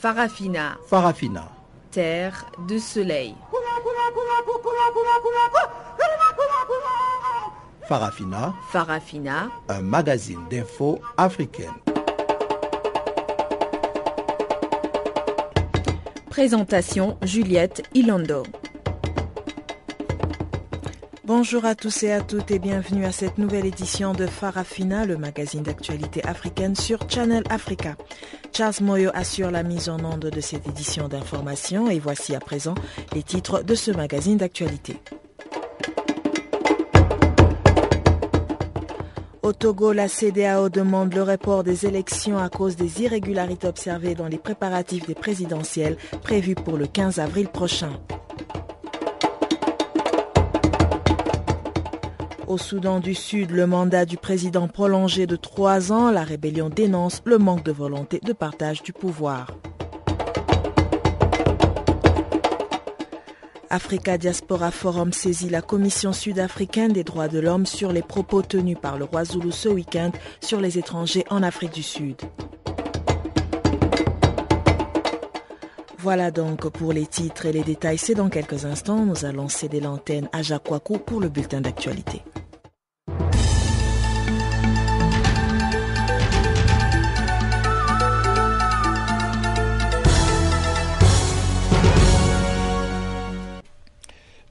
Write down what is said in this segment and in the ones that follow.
Farafina. Farafina. Terre de soleil. Farafina. Farafina. Un magazine d'infos africaine. Présentation Juliette Ilando. Bonjour à tous et à toutes et bienvenue à cette nouvelle édition de Farafina, le magazine d'actualité africaine sur Channel Africa. Charles Moyo assure la mise en onde de cette édition d'information et voici à présent les titres de ce magazine d'actualité. Au Togo, la CDAO demande le report des élections à cause des irrégularités observées dans les préparatifs des présidentielles prévus pour le 15 avril prochain. Au Soudan du Sud, le mandat du président prolongé de trois ans, la rébellion dénonce le manque de volonté de partage du pouvoir. Africa Diaspora Forum saisit la Commission sud-africaine des droits de l'homme sur les propos tenus par le roi Zulu ce week-end sur les étrangers en Afrique du Sud. Voilà donc pour les titres et les détails. C'est dans quelques instants. Nous allons céder l'antenne à Jacques pour le bulletin d'actualité.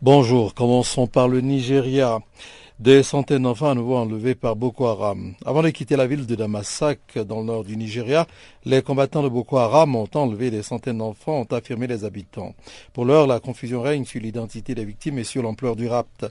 Bonjour, commençons par le Nigeria. Des centaines d'enfants à nouveau enlevés par Boko Haram. Avant de quitter la ville de Damasak, dans le nord du Nigeria, les combattants de Boko Haram ont enlevé des centaines d'enfants, ont affirmé les habitants. Pour l'heure, la confusion règne sur l'identité des victimes et sur l'ampleur du rapt.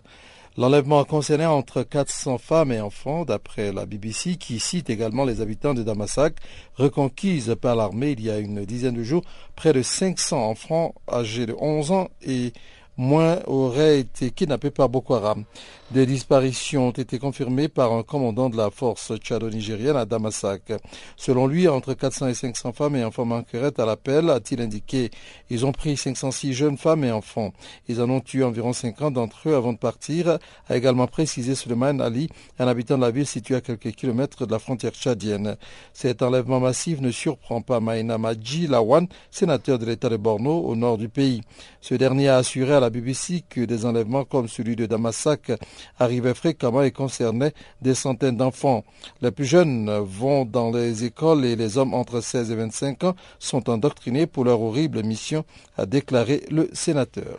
L'enlèvement a concerné entre 400 femmes et enfants, d'après la BBC, qui cite également les habitants de Damasak, reconquises par l'armée il y a une dizaine de jours. Près de 500 enfants âgés de 11 ans et moins auraient été kidnappés par Boko Haram. Des disparitions ont été confirmées par un commandant de la force tchado-nigérienne à Damasak. Selon lui, entre 400 et 500 femmes et enfants manqueraient à l'appel, a-t-il indiqué. Ils ont pris 506 jeunes femmes et enfants. Ils en ont tué environ 50 d'entre eux avant de partir, a également précisé Suleiman Ali, un habitant de la ville située à quelques kilomètres de la frontière tchadienne. Cet enlèvement massif ne surprend pas Maïna Maji Lawan, sénateur de l'État de Borno au nord du pays. Ce dernier a assuré à la BBC que des enlèvements comme celui de Damasak arrivait fréquemment et concernait des centaines d'enfants. Les plus jeunes vont dans les écoles et les hommes entre 16 et 25 ans sont endoctrinés pour leur horrible mission, a déclaré le sénateur.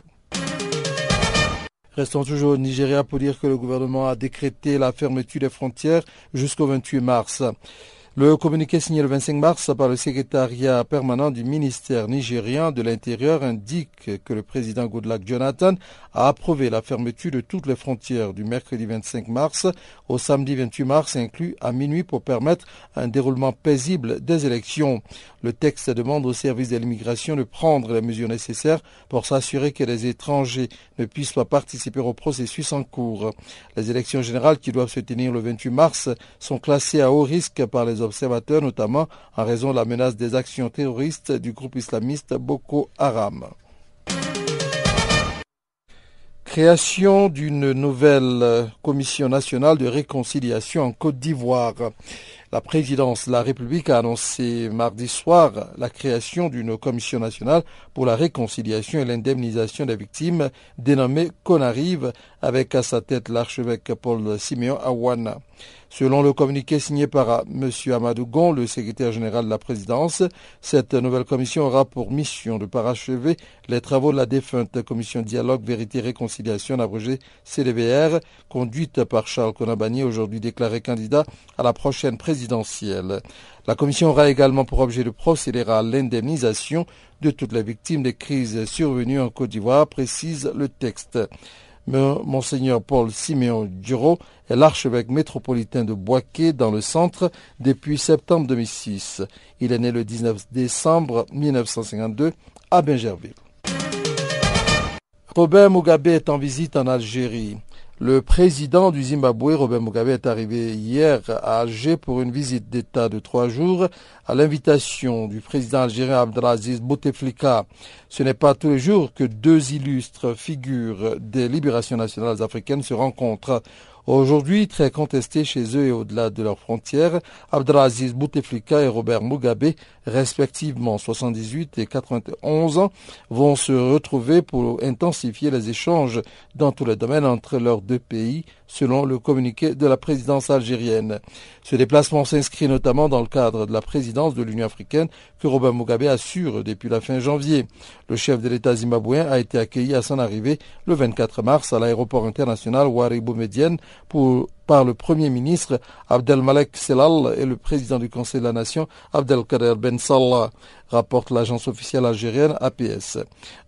Restons toujours au Nigeria pour dire que le gouvernement a décrété la fermeture des frontières jusqu'au 28 mars. Le communiqué signé le 25 mars par le secrétariat permanent du ministère nigérien de l'Intérieur indique que le président Goodluck Jonathan a approuvé la fermeture de toutes les frontières du mercredi 25 mars au samedi 28 mars inclus à minuit pour permettre un déroulement paisible des élections. Le texte demande au service de l'immigration de prendre les mesures nécessaires pour s'assurer que les étrangers ne puissent pas participer au processus en cours. Les élections générales qui doivent se tenir le 28 mars sont classées à haut risque par les observateurs, notamment en raison de la menace des actions terroristes du groupe islamiste Boko Haram. Création d'une nouvelle commission nationale de réconciliation en Côte d'Ivoire. La présidence de la République a annoncé mardi soir la création d'une commission nationale pour la réconciliation et l'indemnisation des victimes dénommée Conarive avec à sa tête l'archevêque Paul Siméon Awana. Selon le communiqué signé par M. Amadou Gon, le secrétaire général de la présidence, cette nouvelle commission aura pour mission de parachever les travaux de la défunte commission Dialogue, Vérité, Réconciliation, abrégée CDVR, conduite par Charles Konabani, aujourd'hui déclaré candidat à la prochaine présidentielle. La commission aura également pour objet de procéder à l'indemnisation de toutes les victimes des crises survenues en Côte d'Ivoire, précise le texte. Monseigneur Paul Siméon Duro est l'archevêque métropolitain de Boaké dans le centre depuis septembre 2006. Il est né le 19 décembre 1952 à Bingerville. Robert Mugabe est en visite en Algérie. Le président du Zimbabwe, Robert Mugabe, est arrivé hier à Alger pour une visite d'État de trois jours à l'invitation du président algérien Abdelaziz Bouteflika. Ce n'est pas tous les jours que deux illustres figures des libérations nationales africaines se rencontrent. Aujourd'hui très contestés chez eux et au-delà de leurs frontières, Abdelaziz Bouteflika et Robert Mugabe, respectivement 78 et 91 ans, vont se retrouver pour intensifier les échanges dans tous les domaines entre leurs deux pays, selon le communiqué de la présidence algérienne. Ce déplacement s'inscrit notamment dans le cadre de la présidence de l'Union africaine que Robert Mugabe assure depuis la fin janvier. Le chef de l'État zimbabwéen a été accueilli à son arrivée le 24 mars à l'aéroport international Waribou Medienne pour par le Premier ministre Abdelmalek Selal et le président du Conseil de la Nation Abdelkader Ben Salah, rapporte l'agence officielle algérienne APS.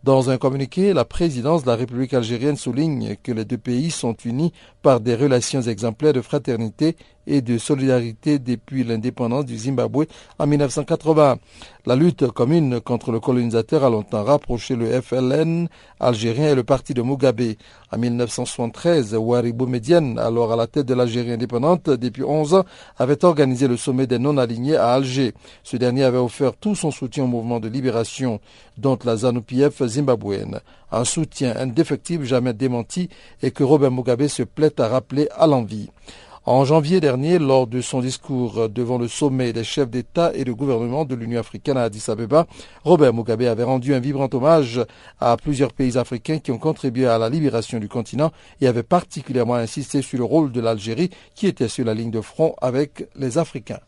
Dans un communiqué, la présidence de la République algérienne souligne que les deux pays sont unis par des relations exemplaires de fraternité et de solidarité depuis l'indépendance du Zimbabwe en 1980. La lutte commune contre le colonisateur a longtemps rapproché le FLN algérien et le parti de Mugabe. En 1973, Waribou Medienne, alors à la tête de l'Algérie indépendante depuis 11 ans, avait organisé le sommet des non-alignés à Alger. Ce dernier avait offert tout son soutien au mouvement de libération, dont la ZANU-PF zimbabwéenne. Un soutien indéfectible jamais démenti et que Robert Mugabe se plaît à rappeler à l'envie. En janvier dernier, lors de son discours devant le sommet des chefs d'État et de gouvernement de l'Union africaine à Addis Abeba, Robert Mugabe avait rendu un vibrant hommage à plusieurs pays africains qui ont contribué à la libération du continent et avait particulièrement insisté sur le rôle de l'Algérie qui était sur la ligne de front avec les Africains.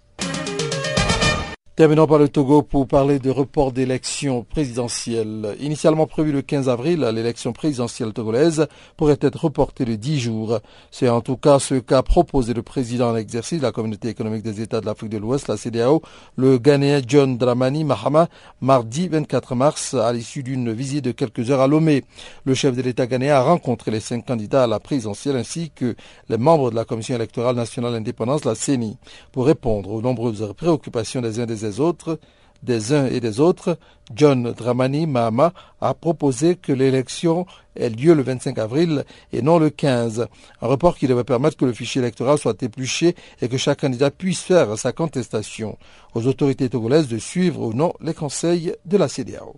Terminons par le Togo pour parler de report d'élections présidentielles. Initialement prévu le 15 avril, l'élection présidentielle togolaise pourrait être reportée de 10 jours. C'est en tout cas ce qu'a proposé le président en exercice de la Communauté économique des États de l'Afrique de l'Ouest, la CDAO, le Ghanéen John Dramani Mahama, mardi 24 mars, à l'issue d'une visite de quelques heures à Lomé. Le chef de l'État ghanéen a rencontré les cinq candidats à la présidentielle ainsi que les membres de la Commission électorale nationale indépendance, la CENI, pour répondre aux nombreuses préoccupations des uns des autres, des uns et des autres, John Dramani Mahama a proposé que l'élection ait lieu le 25 avril et non le 15. Un report qui devrait permettre que le fichier électoral soit épluché et que chaque candidat puisse faire sa contestation. Aux autorités togolaises de suivre ou non les conseils de la CDAO.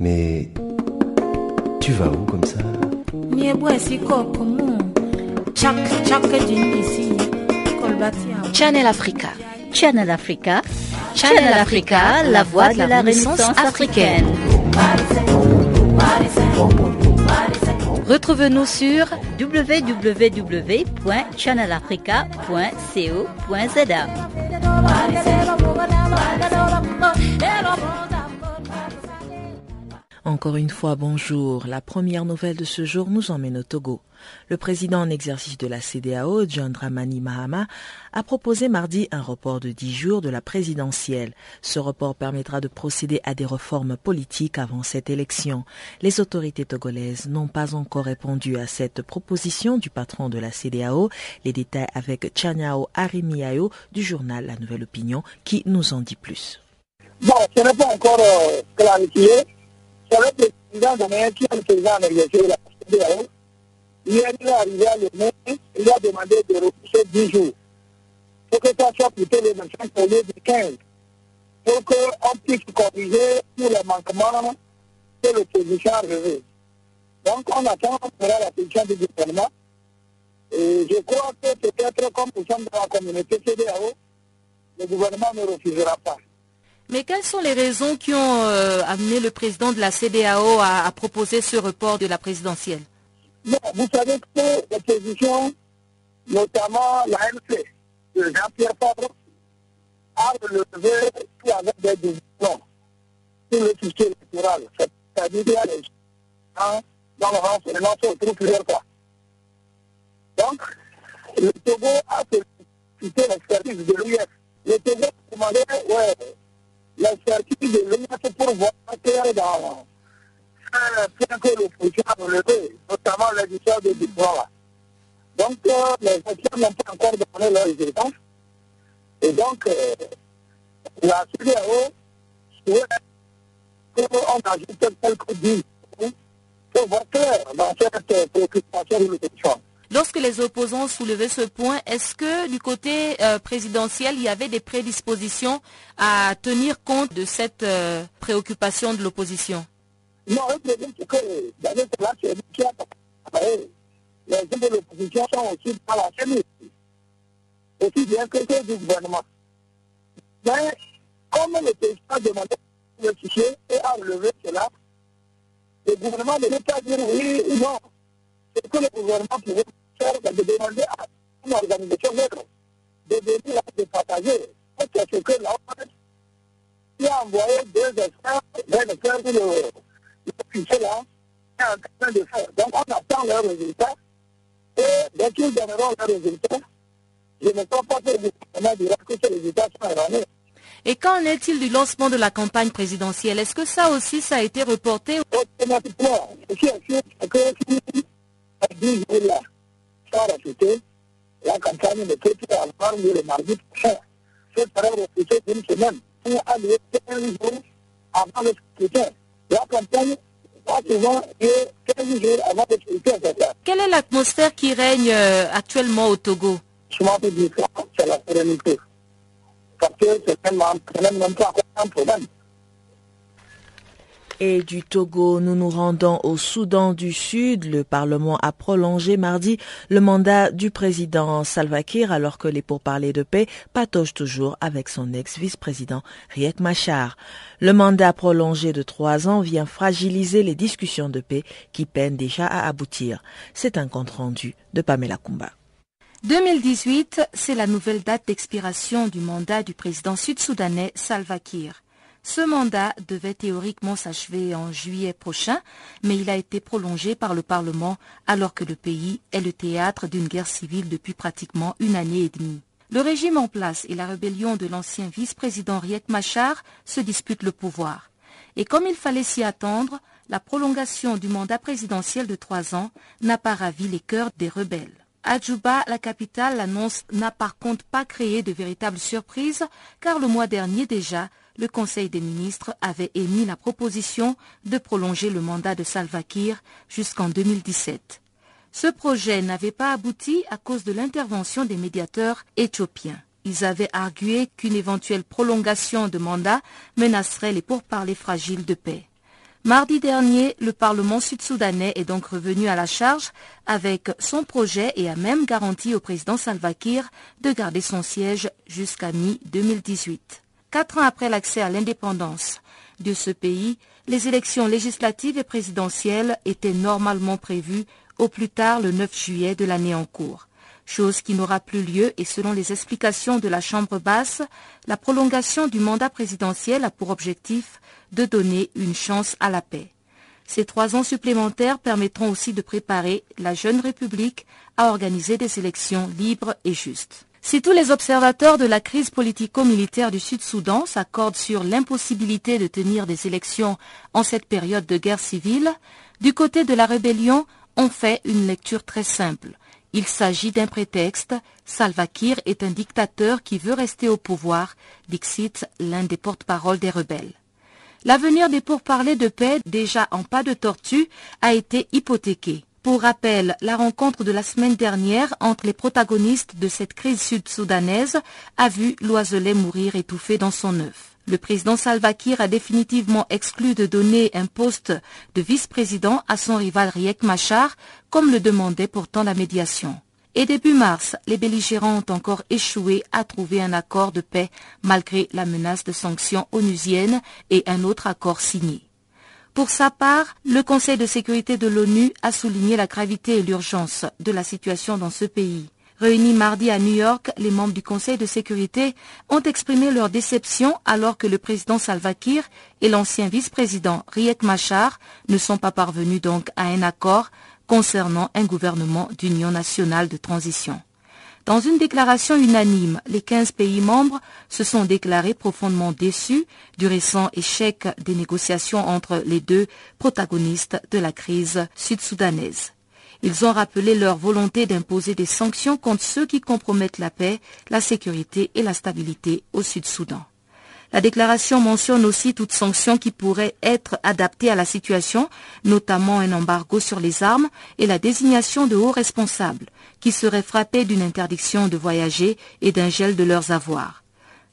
Mais tu vas où comme ça Channel Africa. Channel Africa. Channel Africa, la voix de la Renaissance africaine. Retrouve-nous sur www.channelafrica.co.za. Encore une fois, bonjour. La première nouvelle de ce jour nous emmène au Togo. Le président en exercice de la CDAO, John Dramani Mahama, a proposé mardi un report de dix jours de la présidentielle. Ce report permettra de procéder à des réformes politiques avant cette élection. Les autorités togolaises n'ont pas encore répondu à cette proposition du patron de la CDAO. Les détails avec Chanyao Arimiayo du journal La Nouvelle Opinion qui nous en dit plus. Bon, ce n'est pas encore euh, clarifié. Président de qui est le président de la CDAO. Hier, il est arrivé à il a demandé de repousser 10 jours. Pour que ça soit plutôt le 25 au lieu du 15. Pour qu'on puisse corriger tous les manquements que l'opposition a relevés. Donc, on attend on la position du gouvernement. Et je crois que peut-être comme nous sommes dans la communauté CDAO, le gouvernement ne refusera pas. Mais quelles sont les raisons qui ont euh, amené le président de la CDAO à, proposer ce report de la présidentielle? Vous savez que l'opposition, notamment la MC de Jean-Pierre Fabre, a relevé tout avec des divisions sur le fichier électoral. C'est-à-dire qu'il y a des gens dans le rang seulement se retrouvent plusieurs fois. Donc, le Togo a sollicité l'expertise de l'UF. Le Togo a demandé, ouais, l'expertise de l'UF pour voir clair dans faire que l'opposition a relevé, notamment l'édition de diplôme. Donc, euh, les élections n'ont pas encore donné leurs résultats. Et donc, euh, la CDAO souhaite qu'on ajoute quelques dix pour voir clair dans cette préoccupation de l'opposition. Lorsque les opposants soulevaient ce point, est-ce que du côté euh, présidentiel, il y avait des prédispositions à tenir compte de cette euh, préoccupation de l'opposition? Non, le problème, c'est que d'ailleurs, c'est qui a. Les gens de l'opposition sont aussi dans la chaîne, aussi bien que ceux du gouvernement. Mais comme le président a demandé le fichier et a relevé cela, le gouvernement ne peut pas dire oui ou non. C'est que le gouvernement pouvait faire, de demander à une organisation neutre de venir de partager. C'est ce que l'ONU qui a envoyé deux experts vers le le, le fichier là, est en train de faire. Donc on attend leurs résultats et dès qu'ils donneront leurs résultats, je ne crois pas que le gouvernement dira que ces résultats sont erronés. Et qu'en est-il du lancement de la campagne présidentielle Est-ce que ça aussi, ça a été reporté Automatiquement, ce qui est sûr, c'est que si à 10 jours là, sans rajouter, la campagne ne peut plus avoir lieu le mardi prochain. Ce sera repoussé d'une semaine pour aller 15 jours avant le scrutin. La campagne va souvent lieu 15 jours avant le scrutin. Quelle est l'atmosphère qui règne euh, actuellement au Togo? Je m'en dire ça, c'est la sérénité. Parce que c'est même, même pas un problème. Et du Togo, nous nous rendons au Soudan du Sud. Le Parlement a prolongé mardi le mandat du président Salva Kiir alors que les pourparlers de paix patauchent toujours avec son ex-vice-président Riek Machar. Le mandat prolongé de trois ans vient fragiliser les discussions de paix qui peinent déjà à aboutir. C'est un compte rendu de Pamela Kumba. 2018, c'est la nouvelle date d'expiration du mandat du président sud-soudanais Salva Kiir. Ce mandat devait théoriquement s'achever en juillet prochain, mais il a été prolongé par le Parlement alors que le pays est le théâtre d'une guerre civile depuis pratiquement une année et demie. Le régime en place et la rébellion de l'ancien vice-président Riek Machar se disputent le pouvoir. Et comme il fallait s'y attendre, la prolongation du mandat présidentiel de trois ans n'a pas ravi les cœurs des rebelles. À Djouba, la capitale, l'annonce n'a par contre pas créé de véritable surprise, car le mois dernier déjà, le Conseil des ministres avait émis la proposition de prolonger le mandat de Salva Kiir jusqu'en 2017. Ce projet n'avait pas abouti à cause de l'intervention des médiateurs éthiopiens. Ils avaient argué qu'une éventuelle prolongation de mandat menacerait les pourparlers fragiles de paix. Mardi dernier, le Parlement sud-soudanais est donc revenu à la charge avec son projet et a même garanti au président Salva Kiir de garder son siège jusqu'à mi-2018. Quatre ans après l'accès à l'indépendance de ce pays, les élections législatives et présidentielles étaient normalement prévues au plus tard le 9 juillet de l'année en cours, chose qui n'aura plus lieu et selon les explications de la Chambre basse, la prolongation du mandat présidentiel a pour objectif de donner une chance à la paix. Ces trois ans supplémentaires permettront aussi de préparer la jeune République à organiser des élections libres et justes. Si tous les observateurs de la crise politico-militaire du Sud-Soudan s'accordent sur l'impossibilité de tenir des élections en cette période de guerre civile, du côté de la rébellion, on fait une lecture très simple. Il s'agit d'un prétexte. Salva Kiir est un dictateur qui veut rester au pouvoir, dixit l'un des porte-paroles des rebelles. L'avenir des pourparlers de paix, déjà en pas de tortue, a été hypothéqué. Pour rappel, la rencontre de la semaine dernière entre les protagonistes de cette crise sud-soudanaise a vu l'oiselet mourir étouffé dans son œuf. Le président Salva Kiir a définitivement exclu de donner un poste de vice-président à son rival Riek Machar, comme le demandait pourtant la médiation. Et début mars, les belligérants ont encore échoué à trouver un accord de paix malgré la menace de sanctions onusiennes et un autre accord signé. Pour sa part, le Conseil de sécurité de l'ONU a souligné la gravité et l'urgence de la situation dans ce pays. Réunis mardi à New York, les membres du Conseil de sécurité ont exprimé leur déception alors que le président Salva Kiir et l'ancien vice-président Riek Machar ne sont pas parvenus donc à un accord concernant un gouvernement d'union nationale de transition. Dans une déclaration unanime, les 15 pays membres se sont déclarés profondément déçus du récent échec des négociations entre les deux protagonistes de la crise sud-soudanaise. Ils ont rappelé leur volonté d'imposer des sanctions contre ceux qui compromettent la paix, la sécurité et la stabilité au Sud-Soudan. La déclaration mentionne aussi toute sanction qui pourrait être adaptée à la situation, notamment un embargo sur les armes et la désignation de hauts responsables, qui seraient frappés d'une interdiction de voyager et d'un gel de leurs avoirs.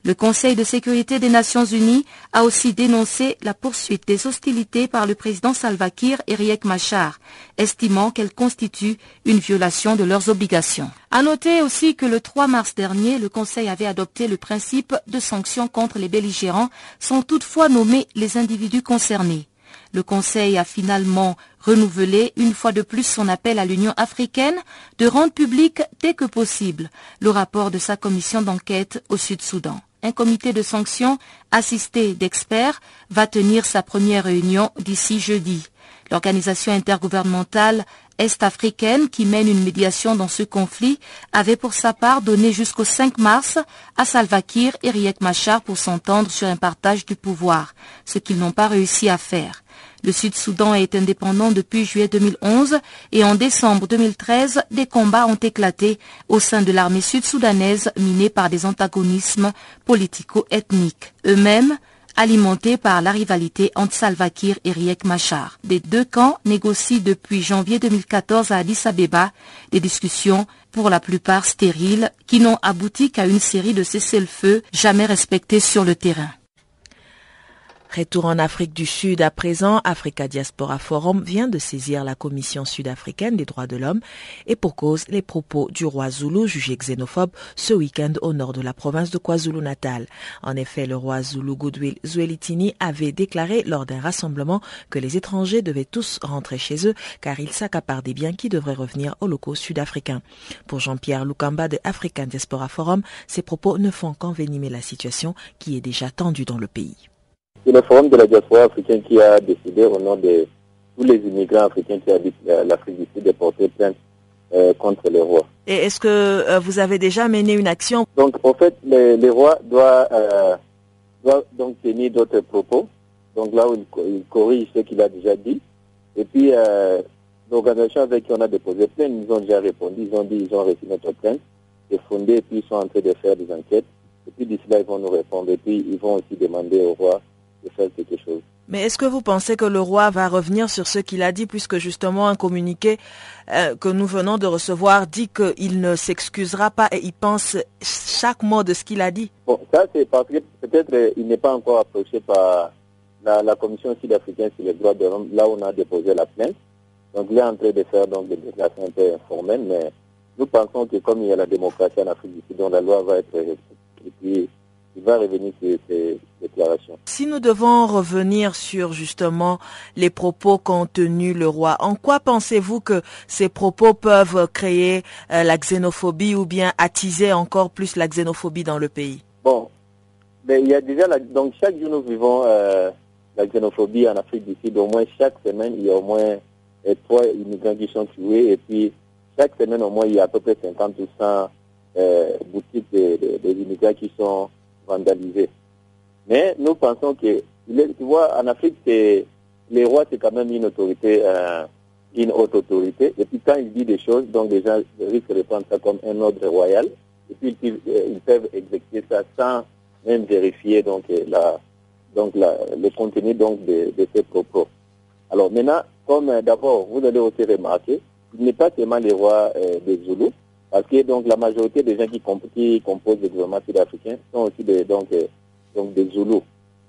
Le Conseil de sécurité des Nations Unies a aussi dénoncé la poursuite des hostilités par le président Salva Kiir et Riek Machar, estimant qu'elles constituent une violation de leurs obligations. À noter aussi que le 3 mars dernier, le Conseil avait adopté le principe de sanctions contre les belligérants sans toutefois nommer les individus concernés. Le Conseil a finalement renouvelé une fois de plus son appel à l'Union africaine de rendre public dès que possible le rapport de sa commission d'enquête au Sud-Soudan un comité de sanctions assisté d'experts va tenir sa première réunion d'ici jeudi. L'organisation intergouvernementale est-africaine qui mène une médiation dans ce conflit avait pour sa part donné jusqu'au 5 mars à Salva Kiir et Riek Machar pour s'entendre sur un partage du pouvoir, ce qu'ils n'ont pas réussi à faire. Le Sud-Soudan est indépendant depuis juillet 2011 et en décembre 2013, des combats ont éclaté au sein de l'armée sud-soudanaise minée par des antagonismes politico-ethniques. Eux-mêmes, alimentés par la rivalité entre Salva Kiir et Riek Machar. Les deux camps négocient depuis janvier 2014 à Addis Abeba des discussions pour la plupart stériles qui n'ont abouti qu'à une série de cessez-le-feu jamais respectés sur le terrain. Retour en Afrique du Sud à présent, Africa Diaspora Forum vient de saisir la Commission sud-africaine des droits de l'homme et pour cause les propos du roi Zulu jugé xénophobe ce week-end au nord de la province de KwaZulu-Natal. En effet, le roi Zulu Goodwill Zwelithini avait déclaré lors d'un rassemblement que les étrangers devaient tous rentrer chez eux car ils s'accaparent des biens qui devraient revenir aux locaux sud-africains. Pour Jean-Pierre Lukamba de African Diaspora Forum, ces propos ne font qu'envenimer la situation qui est déjà tendue dans le pays. C'est le Forum de la diaspora africaine qui a décidé au nom de tous les immigrants africains qui habitent l'Afrique du Sud de porter plainte euh, contre les rois. Et est-ce que euh, vous avez déjà mené une action? Donc, en fait, les, rois doivent, euh, donc tenir d'autres propos. Donc là où il, corrige ce qu'il a déjà dit. Et puis, l'organisation avec qui on a déposé plainte, ils ont déjà répondu. Ils ont dit ils ont reçu notre plainte. C'est fondé et puis ils sont en train de faire des enquêtes. Et puis d'ici là, ils vont nous répondre. Et puis, ils vont aussi demander au roi de faire quelque chose. Mais est-ce que vous pensez que le roi va revenir sur ce qu'il a dit, puisque justement un communiqué euh, que nous venons de recevoir dit qu'il ne s'excusera pas et il pense chaque mot de ce qu'il a dit? Bon, ça c'est parce que peut-être euh, il n'est pas encore approché par la, Commission sud-africaine sur les droits de l'homme, là où on a déposé la plainte. Donc il est en train de faire donc, des déclarations un peu informelles, mais nous pensons que comme il y a la démocratie en Afrique du Sud, donc la loi va être respectée il va revenir sur ces déclarations. Si nous devons revenir sur justement les propos qu'ont tenus le roi, en quoi pensez-vous que ces propos peuvent créer euh, la xénophobie ou bien attiser encore plus la xénophobie dans le pays? Bon, mais il y a déjà donc chaque jour nous vivons euh, la xénophobie en Afrique du Sud. Au moins chaque semaine il y a au moins trois immigrants qui sont tués et puis chaque semaine au moins il y a à peu près 50 ou 100 boutiques des immigrants qui sont vandalisé. Mais nous pensons que, tu vois, en Afrique, les rois, c'est quand même une autorité, euh, une haute autorité. Et puis quand il dit des choses, donc les gens risquent de prendre ça comme un ordre royal. Et puis ils, euh, peuvent exécuter ça sans même vérifier donc la, donc le contenu donc de, ces propos. Alors maintenant, comme euh, d'abord vous allez aussi remarquer, il n'est pas seulement les rois des Zoulous, parce que donc la majorité des gens qui, composent le gouvernement sud-africain sont aussi des, donc, euh, donc des Zoulous,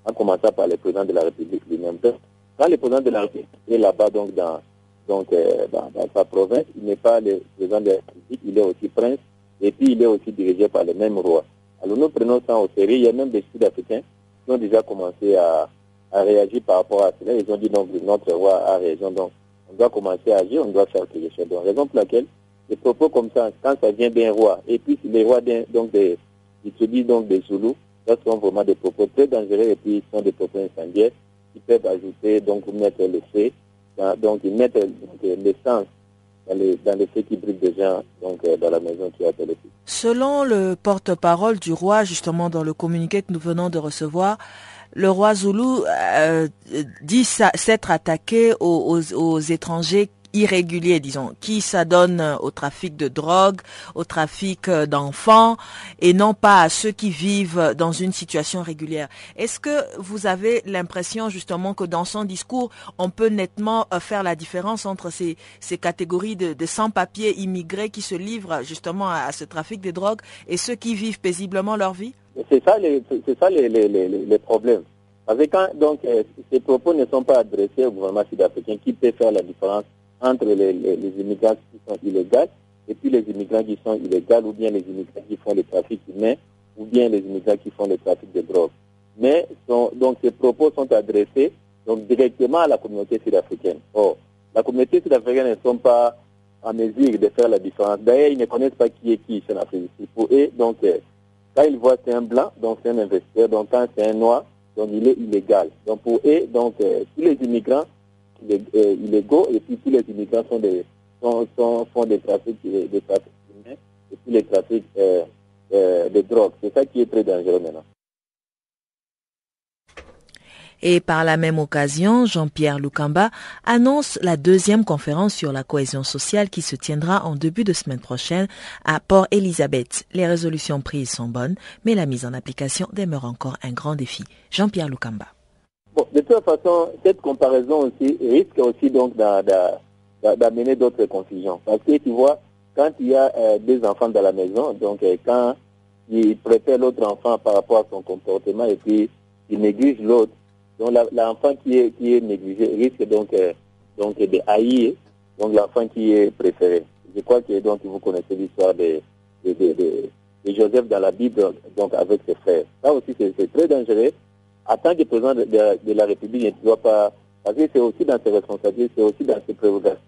en commençant par le président de la République lui-même. Quand le président de la République est là-bas donc dans, donc, euh, dans, sa province, il n'est pas le président de la République, il est aussi prince, et puis il est aussi dirigé par le même roi. Alors nous prenons ça au sérieux. Il y a même des Sud-Africains qui ont déjà commencé à, à, réagir par rapport à cela. Ils ont dit donc notre roi a raison, donc on doit commencer à agir, on doit faire quelque chose. Donc raison pour laquelle des propos comme ça, quand ça vient d'un roi, et puis les rois donc des, ils se disent donc des Zoulous, ça sont vraiment des propos très dangereux et puis ils sont des propos incendiaires qui peuvent ajouter, donc mettre le feu, donc ils mettent l'essence dans les, dans les faits qui brûlent déjà donc, euh, dans la maison qui a été Selon le porte-parole du roi, justement dans le communiqué que nous venons de recevoir, le roi Zoulou euh, dit s'être attaqué aux, aux, aux étrangers irréguliers, disons, qui s'adonnent au trafic de drogue, au trafic d'enfants, et non pas à ceux qui vivent dans une situation régulière. Est-ce que vous avez l'impression justement que dans son discours, on peut nettement faire la différence entre ces, ces catégories de, sans-papiers immigrés qui se livrent justement à, ce trafic de drogue et ceux qui vivent paisiblement leur vie? C'est ça les, c'est ça les, les, les, problèmes. Euh, ces propos ne sont pas adressés au gouvernement sud-africain qui peut faire la différence entre les, immigrants qui sont illégaux et puis les immigrants qui sont illégaux ou bien les immigrants qui font le trafic humain ou bien les immigrants qui font le trafic de drogue. Mais donc ces propos sont adressés donc directement à la communauté sud-africaine. Or, la communauté sud-africaine ne sont pas en mesure de faire la différence. D'ailleurs, ils ne connaissent pas qui est qui en Afrique. Pour eux, donc, euh, quand ils voient c'est un blanc, donc c'est un investisseur. Donc, quand c'est un noir, donc il est illégal. Donc, pour eux, donc, euh, tous les immigrants illégaux et tous les immigrants font trafics, des trafics humains et puis les trafics de drogue. C'est ça qui est très dangereux maintenant. Et par la même occasion, Jean-Pierre Lukamba annonce la deuxième conférence sur la cohésion sociale qui se tiendra en début de semaine prochaine à Port Elizabeth. Les résolutions prises sont bonnes, mais la mise en application demeure encore un grand défi. Jean-Pierre Lukamba. Bon, de toute façon, cette comparaison aussi risque aussi donc d'amener d'autres confusions. Parce que tu vois, quand il y a euh, des enfants dans la maison, donc euh, quand il préfère l'autre enfant par rapport à son comportement et puis il néglige l'autre, donc l'enfant qui est, qui est négligé risque donc, euh, donc de haïr donc l'enfant qui est préféré. Je crois que donc vous connaissez l'histoire de, de, de, Joseph dans la Bible donc avec ses frères. Ça aussi c'est très dangereux. En tant que président de, la République, il ne doit pas parce que c'est aussi dans ses responsabilités, c'est aussi dans ses prérogations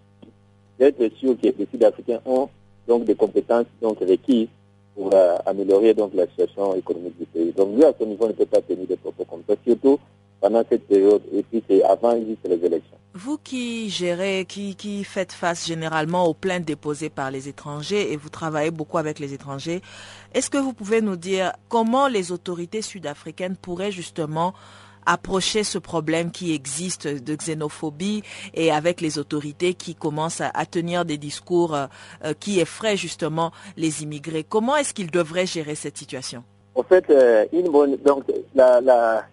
d'être sûr que les Sud-Africains ont donc des compétences donc requises pour euh, améliorer donc la situation économique du pays. Donc lui à ce niveau ne peut pas tenir des propos comme ça, surtout pendant cette période et puis c'est avant juste les élections. Vous qui gérez, qui, qui faites face généralement aux plaintes déposées par les étrangers et vous travaillez beaucoup avec les étrangers, est-ce que vous pouvez nous dire comment les autorités sud-africaines pourraient justement approcher ce problème qui existe de xénophobie et avec les autorités qui commencent à, tenir des discours euh, euh, qui effraient justement les immigrés? Comment est-ce qu'ils devraient gérer cette situation? En fait, euh, une bonne, donc la, la,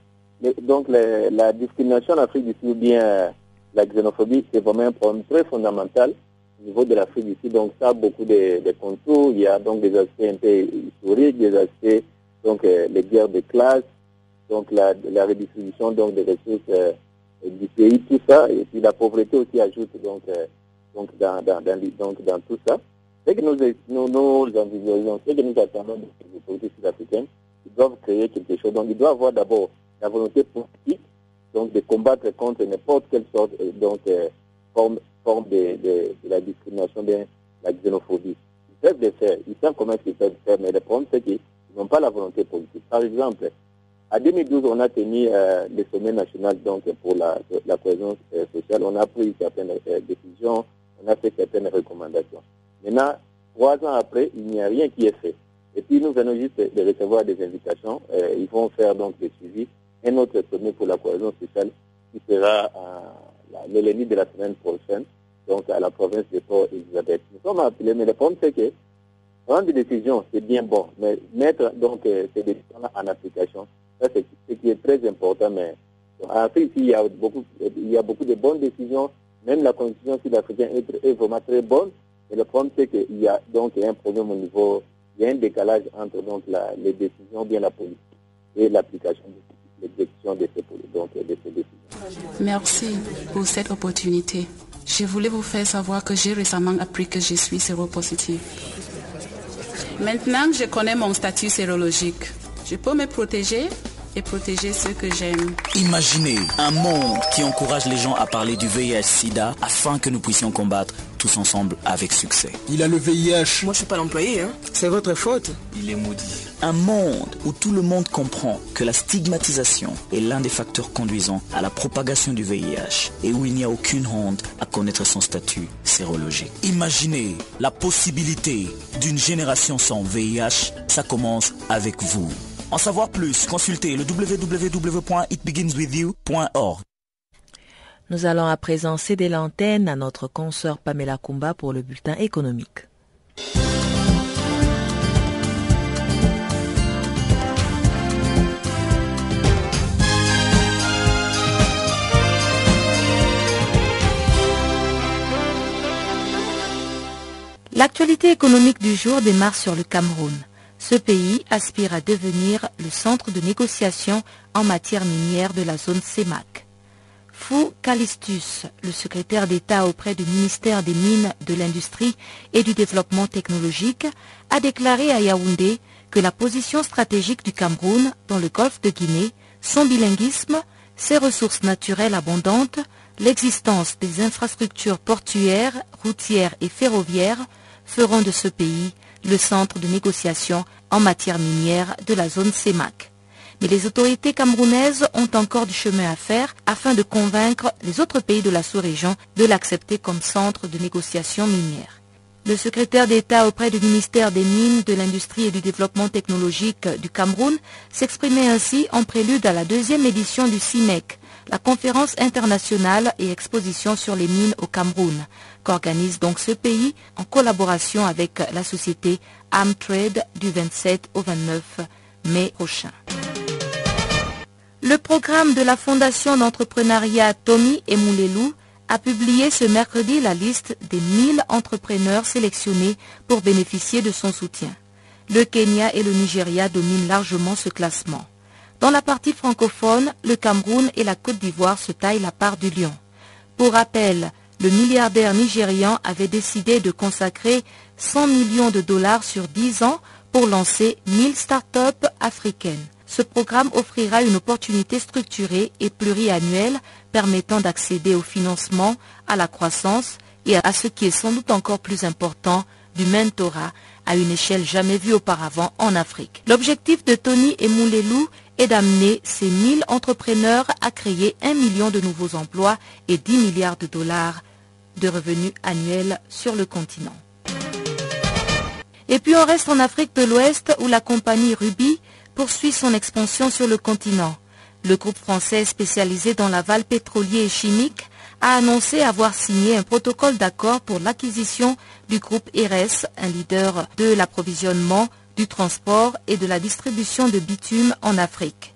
donc la discrimination en Afrique du Sud, bien euh, la xénophobie, c'est vraiment un problème très fondamental au niveau de l'Afrique du Sud. Donc ça a beaucoup de, contours. Il y a donc des aspects un peu historiques, des aspects, donc euh, les guerres de classe, donc la, redistribution donc des ressources euh, du pays, tout ça. Et puis la pauvreté aussi ajoute donc, donc, dans, donc, dans tout ça. C'est que nous, nous, nous envisageons, c'est que nous attendons des autorités sud-africaines, ils doivent créer quelque chose. Donc, ils doivent avoir d'abord la volonté politique donc de combattre contre n'importe quelle sorte euh, donc euh, forme, forme de, de, la discrimination de la xénophobie. Ils peuvent le faire, ils savent comment ils peuvent le faire, mais le problème c'est qu'ils n'ont pas la volonté politique. Par exemple, en 2012, on a tenu euh, le sommet national donc pour la, la cohésion sociale. On a pris certaines décisions, on a fait certaines recommandations. Maintenant, trois ans après, il n'y a rien qui est fait. Et puis nous venons juste de recevoir des invitations. ils vont faire donc des suivis un autre sommet pour la cohésion sociale qui sera euh, de la semaine prochaine, donc à la province de Port-Elisabeth. Nous sommes appelés, mais le problème c'est que prendre des décisions, c'est bien bon, mais mettre donc euh, ces décisions-là en application, ça c'est ce qui est très important. Mais en Afrique, il y a beaucoup, il y a beaucoup de bonnes décisions. Même la constitution sud-africaine est, vraiment très bonne. Mais le problème c'est qu'il y a donc un problème au niveau, il y a un décalage entre donc les décisions, bien la politique et l'application Merci pour cette opportunité. Je voulais vous faire savoir que j'ai récemment appris que je suis séropositive. Maintenant que je connais mon statut sérologique, je peux me protéger et protéger ceux que j'aime. Imaginez un monde qui encourage les gens à parler du VIH-Sida afin que nous puissions combattre tous ensemble avec succès. Il a le VIH. Moi, je suis pas l'employé, hein. C'est votre faute. Il est maudit. Un monde où tout le monde comprend que la stigmatisation est l'un des facteurs conduisant à la propagation du VIH et où il n'y a aucune honte à connaître son statut sérologique. Imaginez la possibilité d'une génération sans VIH. Ça commence avec vous. En savoir plus, consultez le www.itbeginswithyou.org. Nous allons à présent céder l'antenne à notre consoeur Pamela Kumba pour le bulletin économique. L'actualité économique du jour démarre sur le Cameroun. Ce pays aspire à devenir le centre de négociation en matière minière de la zone CEMAC. Fou Calistus, le secrétaire d'État auprès du ministère des Mines, de l'Industrie et du Développement technologique, a déclaré à Yaoundé que la position stratégique du Cameroun dans le golfe de Guinée, son bilinguisme, ses ressources naturelles abondantes, l'existence des infrastructures portuaires, routières et ferroviaires feront de ce pays le centre de négociation en matière minière de la zone CEMAC. Mais les autorités camerounaises ont encore du chemin à faire afin de convaincre les autres pays de la sous-région de l'accepter comme centre de négociation minière. Le secrétaire d'État auprès du ministère des Mines, de l'Industrie et du Développement technologique du Cameroun s'exprimait ainsi en prélude à la deuxième édition du CIMEC, la conférence internationale et exposition sur les mines au Cameroun, qu'organise donc ce pays en collaboration avec la société Amtrade du 27 au 29 mai prochain. Le programme de la Fondation d'entrepreneuriat Tommy et Moulelou a publié ce mercredi la liste des 1000 entrepreneurs sélectionnés pour bénéficier de son soutien. Le Kenya et le Nigeria dominent largement ce classement. Dans la partie francophone, le Cameroun et la Côte d'Ivoire se taillent la part du lion. Pour rappel, le milliardaire nigérian avait décidé de consacrer 100 millions de dollars sur 10 ans pour lancer 1000 start-up africaines. Ce programme offrira une opportunité structurée et pluriannuelle permettant d'accéder au financement, à la croissance et à ce qui est sans doute encore plus important, du mentorat à une échelle jamais vue auparavant en Afrique. L'objectif de Tony et est d'amener ces 1000 entrepreneurs à créer 1 million de nouveaux emplois et 10 milliards de dollars de revenus annuels sur le continent. Et puis on reste en Afrique de l'Ouest où la compagnie Ruby poursuit son expansion sur le continent. Le groupe français spécialisé dans l'aval pétrolier et chimique a annoncé avoir signé un protocole d'accord pour l'acquisition du groupe ERES, un leader de l'approvisionnement, du transport et de la distribution de bitume en Afrique.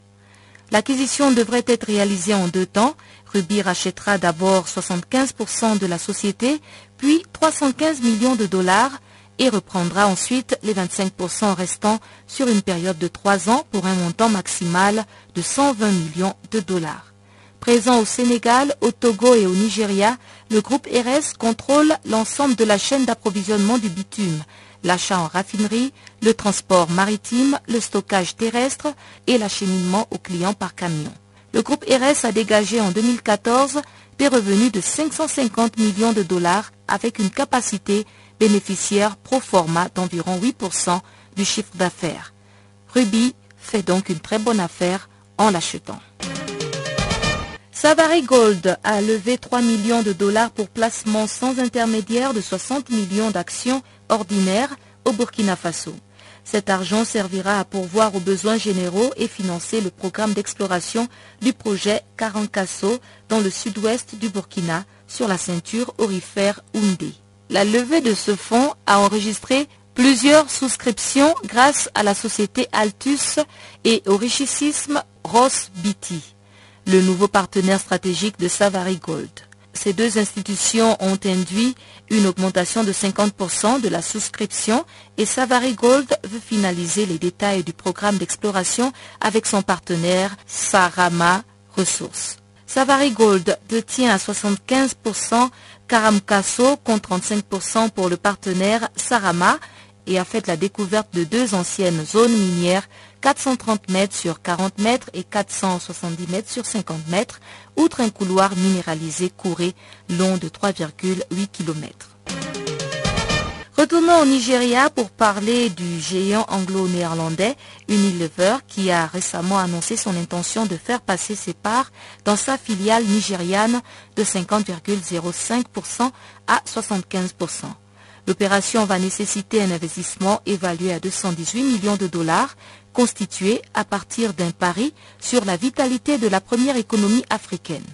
L'acquisition devrait être réalisée en deux temps. Ruby rachètera d'abord 75% de la société, puis 315 millions de dollars et reprendra ensuite les 25% restants sur une période de trois ans pour un montant maximal de 120 millions de dollars. Présent au Sénégal, au Togo et au Nigeria, le groupe RS contrôle l'ensemble de la chaîne d'approvisionnement du bitume, l'achat en raffinerie, le transport maritime, le stockage terrestre et l'acheminement aux clients par camion. Le groupe RS a dégagé en 2014 des revenus de 550 millions de dollars avec une capacité bénéficiaire pro forma d'environ 8% du chiffre d'affaires. Ruby fait donc une très bonne affaire en l'achetant. Savary Gold a levé 3 millions de dollars pour placement sans intermédiaire de 60 millions d'actions ordinaires au Burkina Faso. Cet argent servira à pourvoir aux besoins généraux et financer le programme d'exploration du projet Karankasso dans le sud-ouest du Burkina sur la ceinture orifère Oundé. La levée de ce fonds a enregistré plusieurs souscriptions grâce à la société Altus et au richissime Ross Beatty, le nouveau partenaire stratégique de Savary Gold. Ces deux institutions ont induit une augmentation de 50% de la souscription et Savary Gold veut finaliser les détails du programme d'exploration avec son partenaire Sarama Ressources. Savary Gold détient à 75% Karamkaso contre 35% pour le partenaire Sarama et a fait la découverte de deux anciennes zones minières 430 mètres sur 40 mètres et 470 mètres sur 50 mètres, outre un couloir minéralisé couré long de 3,8 km. Retournons au Nigeria pour parler du géant anglo-néerlandais Unilever qui a récemment annoncé son intention de faire passer ses parts dans sa filiale nigériane de 50,05% à 75%. L'opération va nécessiter un investissement évalué à 218 millions de dollars, constitué à partir d'un pari sur la vitalité de la première économie africaine.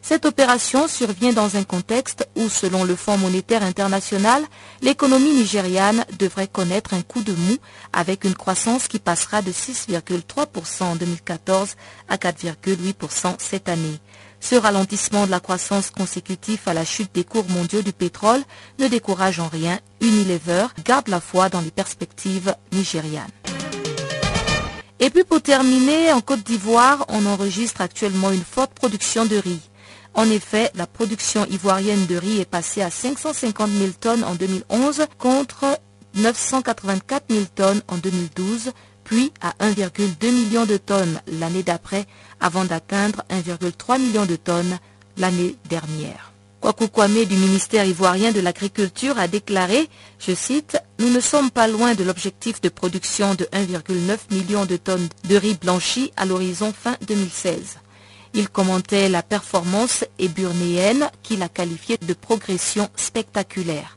Cette opération survient dans un contexte où, selon le Fonds monétaire international, l'économie nigériane devrait connaître un coup de mou avec une croissance qui passera de 6,3% en 2014 à 4,8% cette année. Ce ralentissement de la croissance consécutif à la chute des cours mondiaux du pétrole ne décourage en rien Unilever, garde la foi dans les perspectives nigérianes. Et puis pour terminer, en Côte d'Ivoire, on enregistre actuellement une forte production de riz. En effet, la production ivoirienne de riz est passée à 550 000 tonnes en 2011 contre 984 000 tonnes en 2012, puis à 1,2 million de tonnes l'année d'après, avant d'atteindre 1,3 million de tonnes l'année dernière. Kwaku du ministère ivoirien de l'Agriculture a déclaré, je cite, Nous ne sommes pas loin de l'objectif de production de 1,9 million de tonnes de riz blanchi à l'horizon fin 2016. Il commentait la performance éburnéenne qu'il a qualifiée de progression spectaculaire.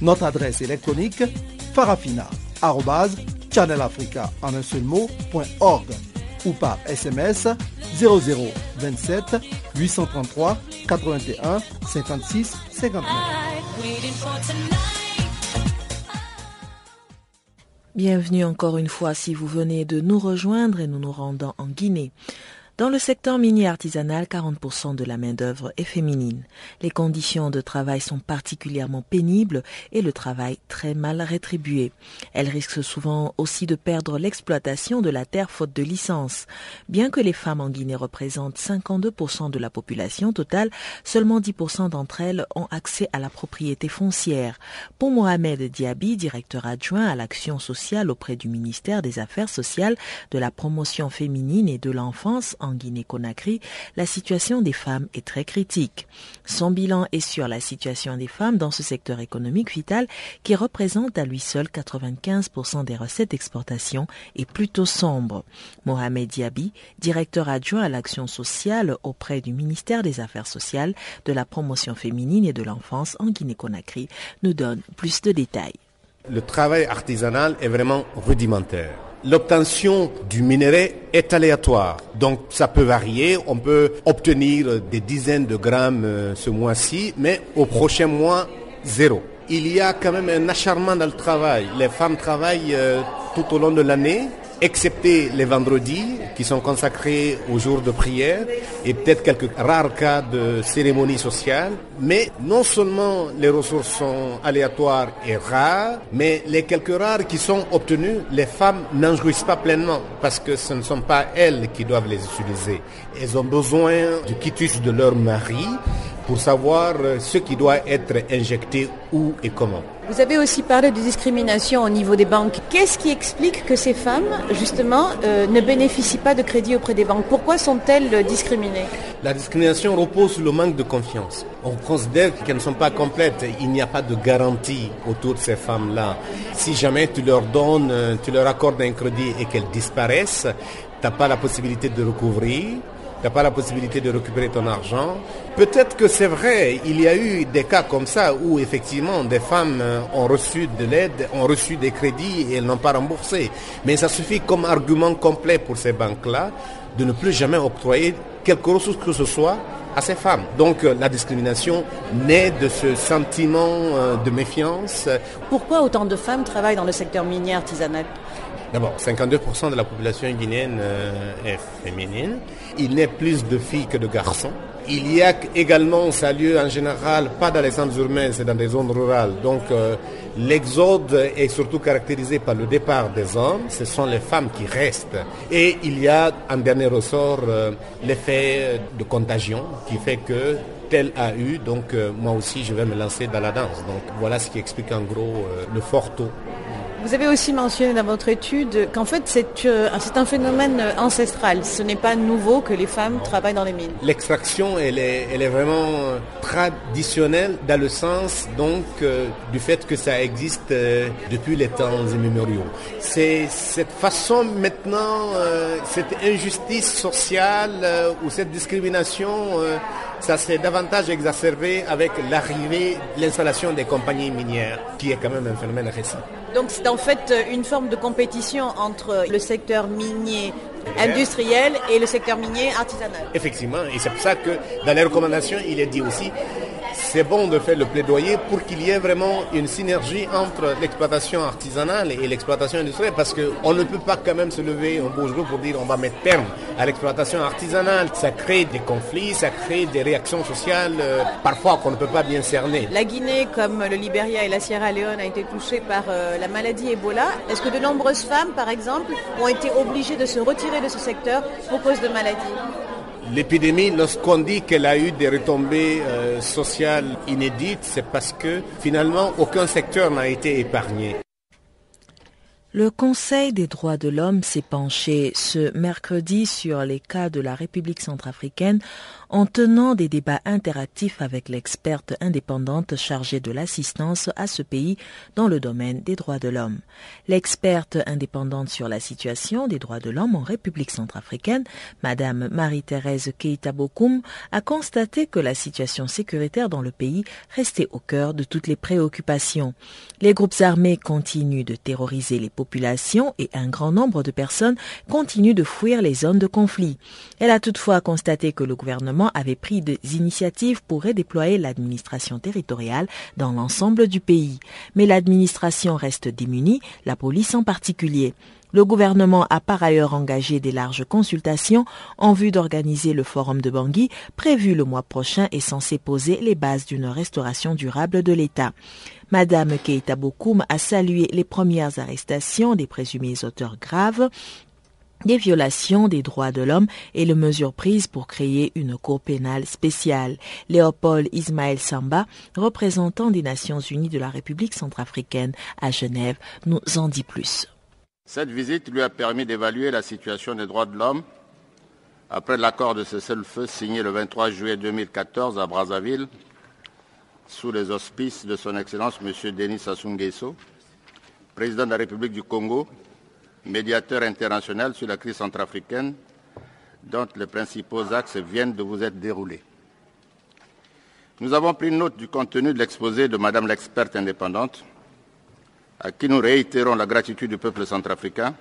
Notre adresse électronique farafina.channelafrica ou par SMS 0027 833 81 56 59. Bienvenue encore une fois si vous venez de nous rejoindre et nous nous rendons en Guinée. Dans le secteur minier artisanal, 40% de la main-d'œuvre est féminine. Les conditions de travail sont particulièrement pénibles et le travail très mal rétribué. Elles risquent souvent aussi de perdre l'exploitation de la terre faute de licence. Bien que les femmes en Guinée représentent 52% de la population totale, seulement 10% d'entre elles ont accès à la propriété foncière. Pour Mohamed Diaby, directeur adjoint à l'action sociale auprès du ministère des Affaires sociales, de la promotion féminine et de l'enfance en Guinée-Conakry, la situation des femmes est très critique. Son bilan est sur la situation des femmes dans ce secteur économique vital qui représente à lui seul 95% des recettes d'exportation et plutôt sombre. Mohamed Diaby, directeur adjoint à l'action sociale auprès du ministère des Affaires sociales, de la promotion féminine et de l'enfance en Guinée-Conakry, nous donne plus de détails. Le travail artisanal est vraiment rudimentaire. L'obtention du minerai est aléatoire, donc ça peut varier. On peut obtenir des dizaines de grammes euh, ce mois-ci, mais au prochain mois, zéro. Il y a quand même un acharnement dans le travail. Les femmes travaillent euh, tout au long de l'année excepté les vendredis qui sont consacrés aux jours de prière et peut-être quelques rares cas de cérémonie sociale. Mais non seulement les ressources sont aléatoires et rares, mais les quelques rares qui sont obtenues, les femmes n'en jouissent pas pleinement parce que ce ne sont pas elles qui doivent les utiliser. Elles ont besoin du quitus de leur mari pour savoir ce qui doit être injecté où et comment. Vous avez aussi parlé de discrimination au niveau des banques. Qu'est-ce qui explique que ces femmes, justement, euh, ne bénéficient pas de crédit auprès des banques? Pourquoi sont-elles discriminées? La discrimination repose sur le manque de confiance. On considère qu'elles ne sont pas complètes. Il n'y a pas de garantie autour de ces femmes-là. Si jamais tu leur donnes, tu leur accordes un crédit et qu'elles disparaissent, tu n'as pas la possibilité de recouvrir tu n'as pas la possibilité de récupérer ton argent. Peut-être que c'est vrai, il y a eu des cas comme ça où effectivement des femmes ont reçu de l'aide, ont reçu des crédits et elles n'ont pas remboursé. Mais ça suffit comme argument complet pour ces banques-là de ne plus jamais octroyer quelque ressource que ce soit à ces femmes. Donc la discrimination naît de ce sentiment de méfiance. Pourquoi autant de femmes travaillent dans le secteur minier artisanal? D'abord, 52% de la population guinéenne est féminine. Il naît plus de filles que de garçons. Il y a également, ça a lieu en général pas dans les centres urbains, c'est dans des zones rurales. Donc euh, l'exode est surtout caractérisé par le départ des hommes, ce sont les femmes qui restent. Et il y a en dernier ressort euh, l'effet de contagion qui fait que tel a eu, donc euh, moi aussi je vais me lancer dans la danse. Donc voilà ce qui explique en gros le fort taux vous avez aussi mentionné dans votre étude qu'en fait c'est euh, un phénomène ancestral. Ce n'est pas nouveau que les femmes travaillent dans les mines. L'extraction, elle est, elle est vraiment traditionnelle dans le sens donc euh, du fait que ça existe euh, depuis les temps immémoriaux. C'est cette façon maintenant, cette injustice sociale ou cette discrimination ça s'est davantage exacerbé avec l'arrivée, l'installation des compagnies minières, qui est quand même un phénomène récent. Donc c'est en fait une forme de compétition entre le secteur minier industriel et le secteur minier artisanal. Effectivement, et c'est pour ça que dans les recommandations, il est dit aussi c'est bon de faire le plaidoyer pour qu'il y ait vraiment une synergie entre l'exploitation artisanale et l'exploitation industrielle parce qu'on ne peut pas quand même se lever un beau jour pour dire on va mettre terme à l'exploitation artisanale. Ça crée des conflits, ça crée des réactions sociales euh, parfois qu'on ne peut pas bien cerner. La Guinée, comme le Libéria et la Sierra Leone, a été touchée par euh, la maladie Ebola. Est-ce que de nombreuses femmes, par exemple, ont été obligées de se retirer de ce secteur pour cause de maladie? L'épidémie, lorsqu'on dit qu'elle a eu des retombées euh, sociales inédites, c'est parce que finalement aucun secteur n'a été épargné. Le Conseil des droits de l'homme s'est penché ce mercredi sur les cas de la République centrafricaine en tenant des débats interactifs avec l'experte indépendante chargée de l'assistance à ce pays dans le domaine des droits de l'homme. L'experte indépendante sur la situation des droits de l'homme en République centrafricaine, Madame Marie-Thérèse Keita Bokoum, a constaté que la situation sécuritaire dans le pays restait au cœur de toutes les préoccupations. Les groupes armés continuent de terroriser les populations et un grand nombre de personnes continuent de fuir les zones de conflit. Elle a toutefois constaté que le gouvernement avait pris des initiatives pour redéployer l'administration territoriale dans l'ensemble du pays. Mais l'administration reste démunie, la police en particulier. Le gouvernement a par ailleurs engagé des larges consultations en vue d'organiser le forum de Bangui prévu le mois prochain et censé poser les bases d'une restauration durable de l'État. Madame Keita Bokoum a salué les premières arrestations des présumés auteurs graves des violations des droits de l'homme et les mesures prises pour créer une cour pénale spéciale. Léopold Ismaël Samba, représentant des Nations Unies de la République centrafricaine à Genève, nous en dit plus. Cette visite lui a permis d'évaluer la situation des droits de l'homme après l'accord de cessez-le-feu signé le 23 juillet 2014 à Brazzaville sous les auspices de son Excellence M. Denis Sassou Nguesso, président de la République du Congo médiateur international sur la crise centrafricaine, dont les principaux axes viennent de vous être déroulés. Nous avons pris note du contenu de l'exposé de Madame l'experte indépendante, à qui nous réitérons la gratitude du peuple centrafricain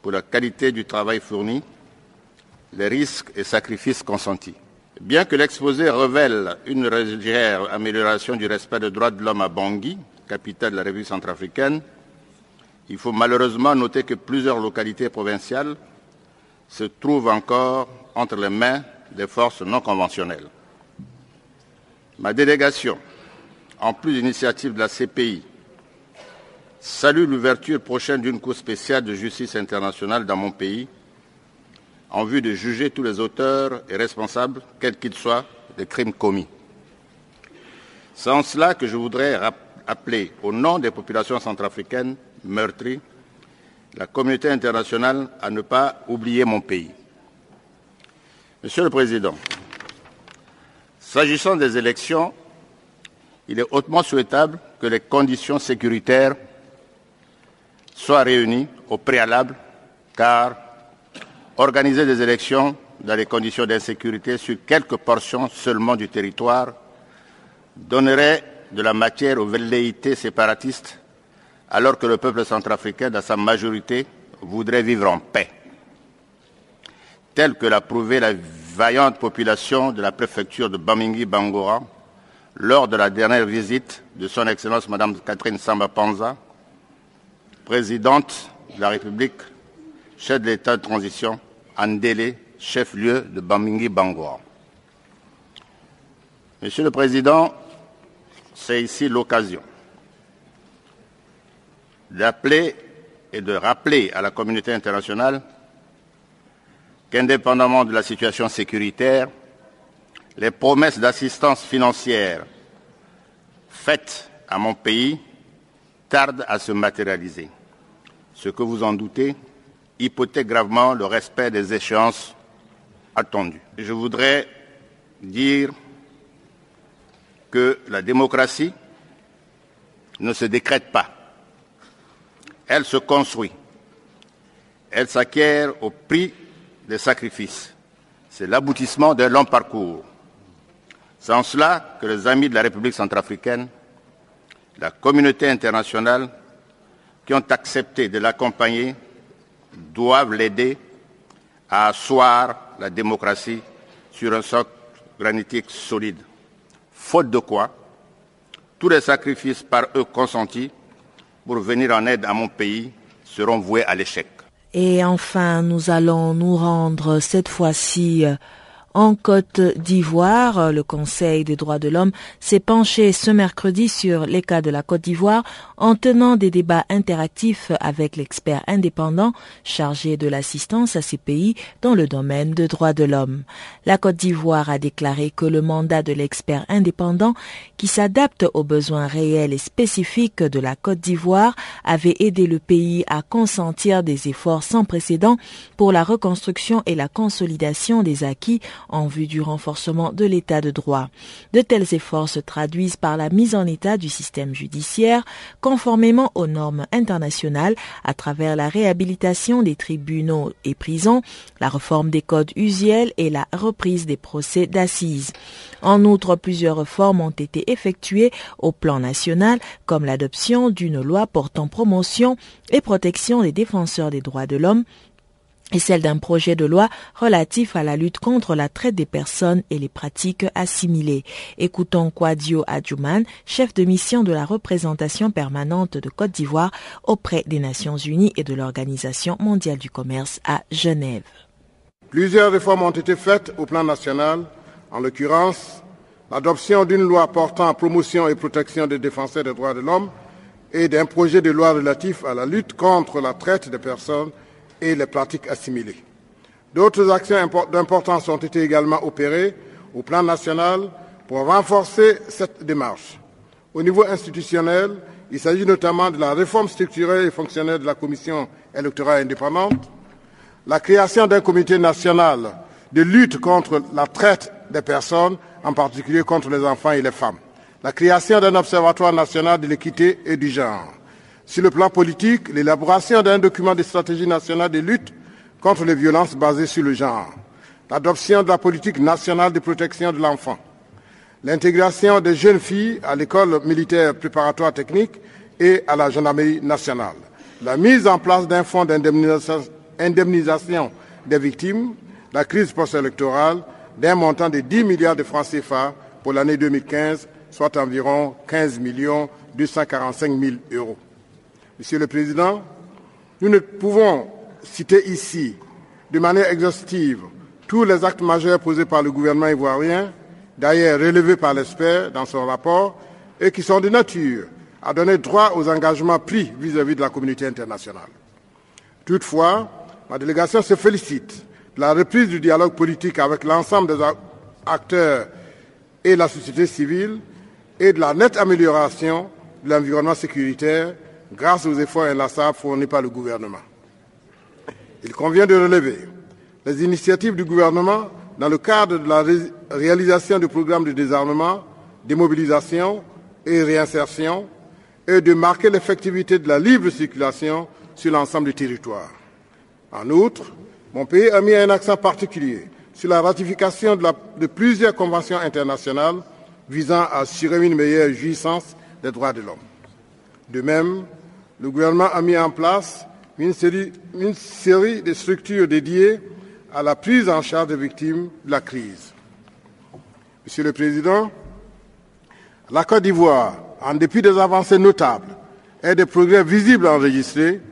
pour la qualité du travail fourni, les risques et sacrifices consentis. Bien que l'exposé révèle une légère amélioration du respect des droits de l'homme à Bangui, capitale de la République centrafricaine, il faut malheureusement noter que plusieurs localités provinciales se trouvent encore entre les mains des forces non conventionnelles. Ma délégation, en plus d'initiatives de la CPI, salue l'ouverture prochaine d'une cour spéciale de justice internationale dans mon pays en vue de juger tous les auteurs et responsables, quels qu'ils soient, des crimes commis. C'est en cela que je voudrais appeler, au nom des populations centrafricaines, meurtri, la communauté internationale à ne pas oublier mon pays. Monsieur le Président, s'agissant des élections, il est hautement souhaitable que les conditions sécuritaires soient réunies au préalable, car organiser des élections dans les conditions d'insécurité sur quelques portions seulement du territoire donnerait de la matière aux velléités séparatistes alors que le peuple centrafricain, dans sa majorité, voudrait vivre en paix, tel que l'a prouvé la vaillante population de la préfecture de Bamingui Bangora lors de la dernière visite de son Excellence Mme Catherine Samba Panza, présidente de la République, chef de l'État de transition, en délai, chef-lieu de Bamingui Bangora. Monsieur le Président, c'est ici l'occasion d'appeler et de rappeler à la communauté internationale qu'indépendamment de la situation sécuritaire, les promesses d'assistance financière faites à mon pays tardent à se matérialiser. Ce que vous en doutez hypothèque gravement le respect des échéances attendues. Je voudrais dire que la démocratie ne se décrète pas. Elle se construit. Elle s'acquiert au prix des sacrifices. C'est l'aboutissement d'un long parcours. C'est en cela que les amis de la République centrafricaine, la communauté internationale, qui ont accepté de l'accompagner, doivent l'aider à asseoir la démocratie sur un socle granitique solide. Faute de quoi, tous les sacrifices par eux consentis pour venir en aide à mon pays seront voués à l'échec. Et enfin, nous allons nous rendre cette fois-ci euh, en Côte d'Ivoire, le Conseil des droits de l'homme s'est penché ce mercredi sur les cas de la Côte d'Ivoire en tenant des débats interactifs avec l'expert indépendant chargé de l'assistance à ces pays dans le domaine des droits de l'homme. La Côte d'Ivoire a déclaré que le mandat de l'expert indépendant, qui s'adapte aux besoins réels et spécifiques de la Côte d'Ivoire, avait aidé le pays à consentir des efforts sans précédent pour la reconstruction et la consolidation des acquis en vue du renforcement de l'état de droit. De tels efforts se traduisent par la mise en état du système judiciaire conformément aux normes internationales à travers la réhabilitation des tribunaux et prisons, la réforme des codes usuels et la reprise des procès d'assises. En outre, plusieurs réformes ont été effectuées au plan national, comme l'adoption d'une loi portant promotion et protection des défenseurs des droits de l'homme, et celle d'un projet de loi relatif à la lutte contre la traite des personnes et les pratiques assimilées. Écoutons Kwadio Adjouman, chef de mission de la représentation permanente de Côte d'Ivoire auprès des Nations Unies et de l'Organisation mondiale du commerce à Genève. Plusieurs réformes ont été faites au plan national, en l'occurrence l'adoption d'une loi portant promotion et protection des défenseurs des droits de l'homme et d'un projet de loi relatif à la lutte contre la traite des personnes et les pratiques assimilées. D'autres actions d'importance ont été également opérées au plan national pour renforcer cette démarche. Au niveau institutionnel, il s'agit notamment de la réforme structurelle et fonctionnelle de la Commission électorale indépendante, la création d'un comité national de lutte contre la traite des personnes, en particulier contre les enfants et les femmes, la création d'un observatoire national de l'équité et du genre, sur le plan politique, l'élaboration d'un document de stratégie nationale de lutte contre les violences basées sur le genre, l'adoption de la politique nationale de protection de l'enfant, l'intégration des jeunes filles à l'école militaire préparatoire technique et à la gendarmerie nationale, la mise en place d'un fonds d'indemnisation des victimes, la crise post-électorale d'un montant de 10 milliards de francs CFA pour l'année 2015, soit environ 15 245 000 euros. Monsieur le Président, nous ne pouvons citer ici de manière exhaustive tous les actes majeurs posés par le gouvernement ivoirien, d'ailleurs relevés par l'expert dans son rapport, et qui sont de nature à donner droit aux engagements pris vis-à-vis -vis de la communauté internationale. Toutefois, ma délégation se félicite de la reprise du dialogue politique avec l'ensemble des acteurs et la société civile et de la nette amélioration de l'environnement sécuritaire grâce aux efforts inlassables fournis par le gouvernement. Il convient de relever les initiatives du gouvernement dans le cadre de la réalisation du programme de désarmement, démobilisation et réinsertion et de marquer l'effectivité de la libre circulation sur l'ensemble du territoire. En outre, mon pays a mis un accent particulier sur la ratification de, de plusieurs conventions internationales visant à assurer une meilleure jouissance des droits de l'homme. De même, le gouvernement a mis en place une série, de structures dédiées à la prise en charge des victimes de la crise. Monsieur le Président, la Côte d'Ivoire, en dépit des avancées notables et des progrès visibles enregistrés,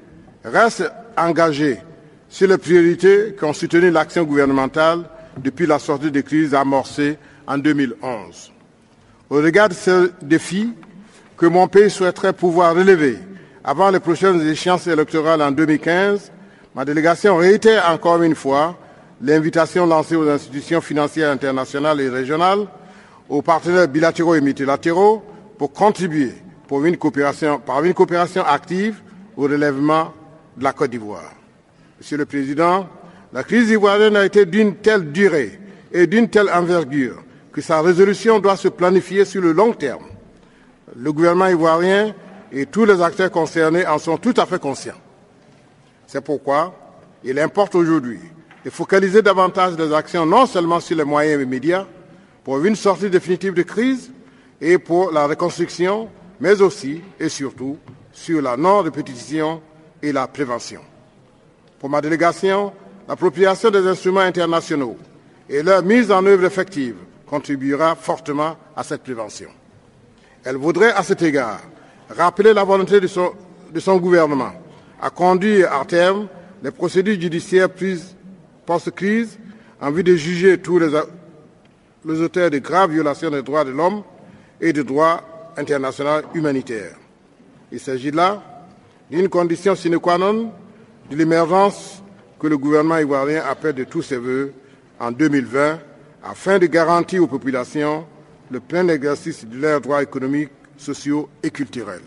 reste engagée sur les priorités qui ont soutenu l'action gouvernementale depuis la sortie de crise amorcée en 2011. Au regard de ce défi que mon pays souhaiterait pouvoir relever avant les prochaines échéances électorales en 2015, ma délégation réitère encore une fois l'invitation lancée aux institutions financières internationales et régionales, aux partenaires bilatéraux et multilatéraux pour contribuer par une coopération active au relèvement de la Côte d'Ivoire. Monsieur le Président, la crise ivoirienne a été d'une telle durée et d'une telle envergure que sa résolution doit se planifier sur le long terme. Le gouvernement ivoirien et tous les acteurs concernés en sont tout à fait conscients. C'est pourquoi il importe aujourd'hui de focaliser davantage les actions non seulement sur les moyens immédiats pour une sortie définitive de crise et pour la reconstruction, mais aussi et surtout sur la non-répétition et la prévention. Pour ma délégation, l'appropriation des instruments internationaux et leur mise en œuvre effective contribuera fortement à cette prévention. Elle voudrait à cet égard rappeler la volonté de son, gouvernement à conduire à terme les procédures judiciaires prises post-crise en vue de juger tous les, auteurs de graves violations des droits de l'homme et des droits internationaux humanitaires. Il s'agit là d'une condition sine qua non de l'émergence que le gouvernement ivoirien appelle de tous ses voeux en 2020 afin de garantir aux populations le plein exercice de leurs droits économiques, et culturels.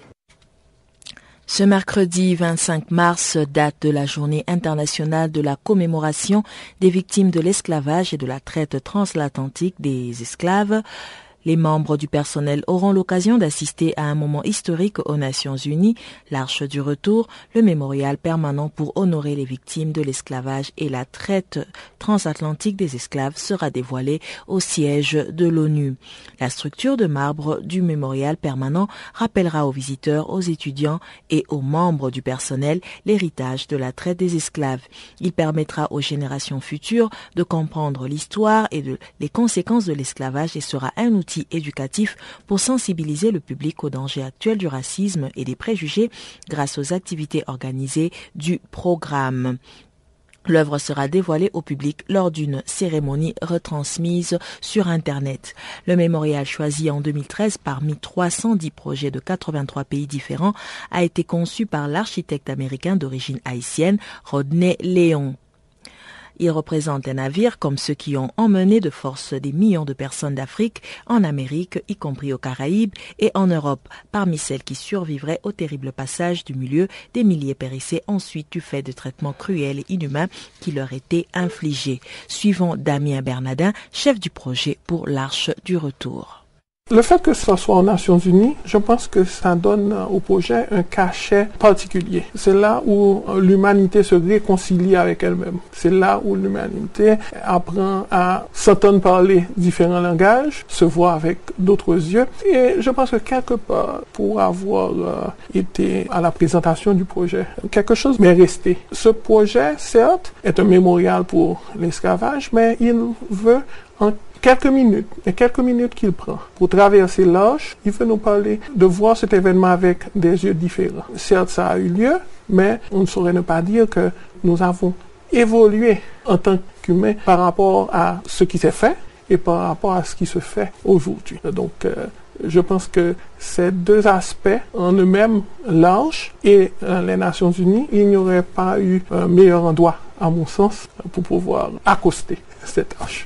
Ce mercredi 25 mars date de la journée internationale de la commémoration des victimes de l'esclavage et de la traite transatlantique des esclaves. Les membres du personnel auront l'occasion d'assister à un moment historique aux Nations Unies, l'Arche du Retour, le mémorial permanent pour honorer les victimes de l'esclavage et la traite transatlantique des esclaves sera dévoilé au siège de l'ONU. La structure de marbre du mémorial permanent rappellera aux visiteurs, aux étudiants et aux membres du personnel l'héritage de la traite des esclaves. Il permettra aux générations futures de comprendre l'histoire et les conséquences de l'esclavage et sera un outil éducatif pour sensibiliser le public aux dangers actuels du racisme et des préjugés grâce aux activités organisées du programme. L'œuvre sera dévoilée au public lors d'une cérémonie retransmise sur Internet. Le mémorial choisi en 2013 parmi 310 projets de 83 pays différents a été conçu par l'architecte américain d'origine haïtienne Rodney Léon. Il représente un navire comme ceux qui ont emmené de force des millions de personnes d'Afrique, en Amérique, y compris aux Caraïbes et en Europe, parmi celles qui survivraient au terrible passage du milieu, des milliers périssaient ensuite du fait de traitements cruels et inhumains qui leur étaient infligés. Suivant Damien Bernadin, chef du projet pour l'Arche du Retour. Le fait que ce soit aux Nations Unies, je pense que ça donne au projet un cachet particulier. C'est là où l'humanité se réconcilie avec elle-même. C'est là où l'humanité apprend à s'entendre parler différents langages, se voir avec d'autres yeux. Et je pense que quelque part, pour avoir euh, été à la présentation du projet, quelque chose m'est resté. Ce projet, certes, est un mémorial pour l'esclavage, mais il veut en quelques minutes, et quelques minutes qu'il prend pour traverser l'âge, il veut nous parler de voir cet événement avec des yeux différents. Certes, ça a eu lieu, mais on ne saurait ne pas dire que nous avons évolué en tant qu'humains par rapport à ce qui s'est fait et par rapport à ce qui se fait aujourd'hui. Donc, euh, je pense que ces deux aspects en eux-mêmes, l'âge et euh, les Nations Unies, il n'y aurait pas eu un meilleur endroit, à mon sens, pour pouvoir accoster cette âge.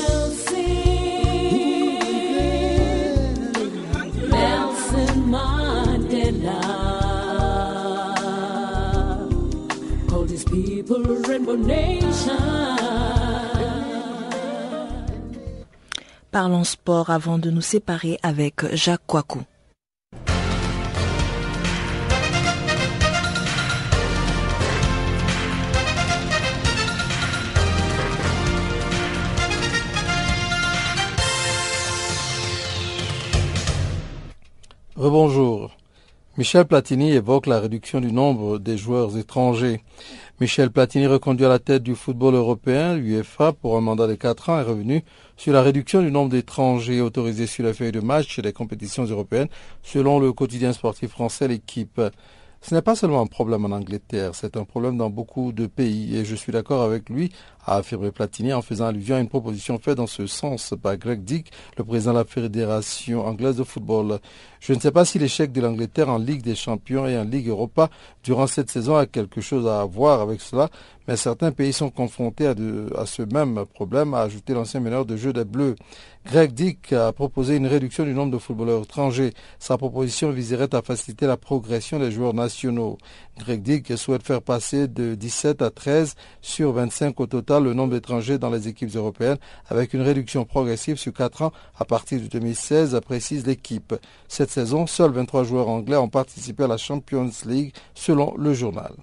Parlons sport avant de nous séparer avec Jacques Coicou. Rebonjour. Michel Platini évoque la réduction du nombre des joueurs étrangers. Michel Platini, reconduit à la tête du football européen, l'UEFA, pour un mandat de quatre ans, est revenu sur la réduction du nombre d'étrangers autorisés sur la feuille de match des compétitions européennes, selon le quotidien sportif français L'équipe. Ce n'est pas seulement un problème en Angleterre, c'est un problème dans beaucoup de pays et je suis d'accord avec lui, a affirmé Platini en faisant allusion à une proposition faite dans ce sens par Greg Dick, le président de la Fédération anglaise de football. Je ne sais pas si l'échec de l'Angleterre en Ligue des champions et en Ligue Europa durant cette saison a quelque chose à voir avec cela, mais certains pays sont confrontés à, ce même problème, a ajouté l'ancien meneur de jeu des Bleus. Greg Dick a proposé une réduction du nombre de footballeurs étrangers. Sa proposition viserait à faciliter la progression des joueurs nationaux. Greg Dick souhaite faire passer de 17 à 13 sur 25 au total le nombre d'étrangers dans les équipes européennes avec une réduction progressive sur 4 ans à partir de 2016, précise l'équipe. Cette saison, seuls 23 joueurs anglais ont participé à la Champions League selon le journal.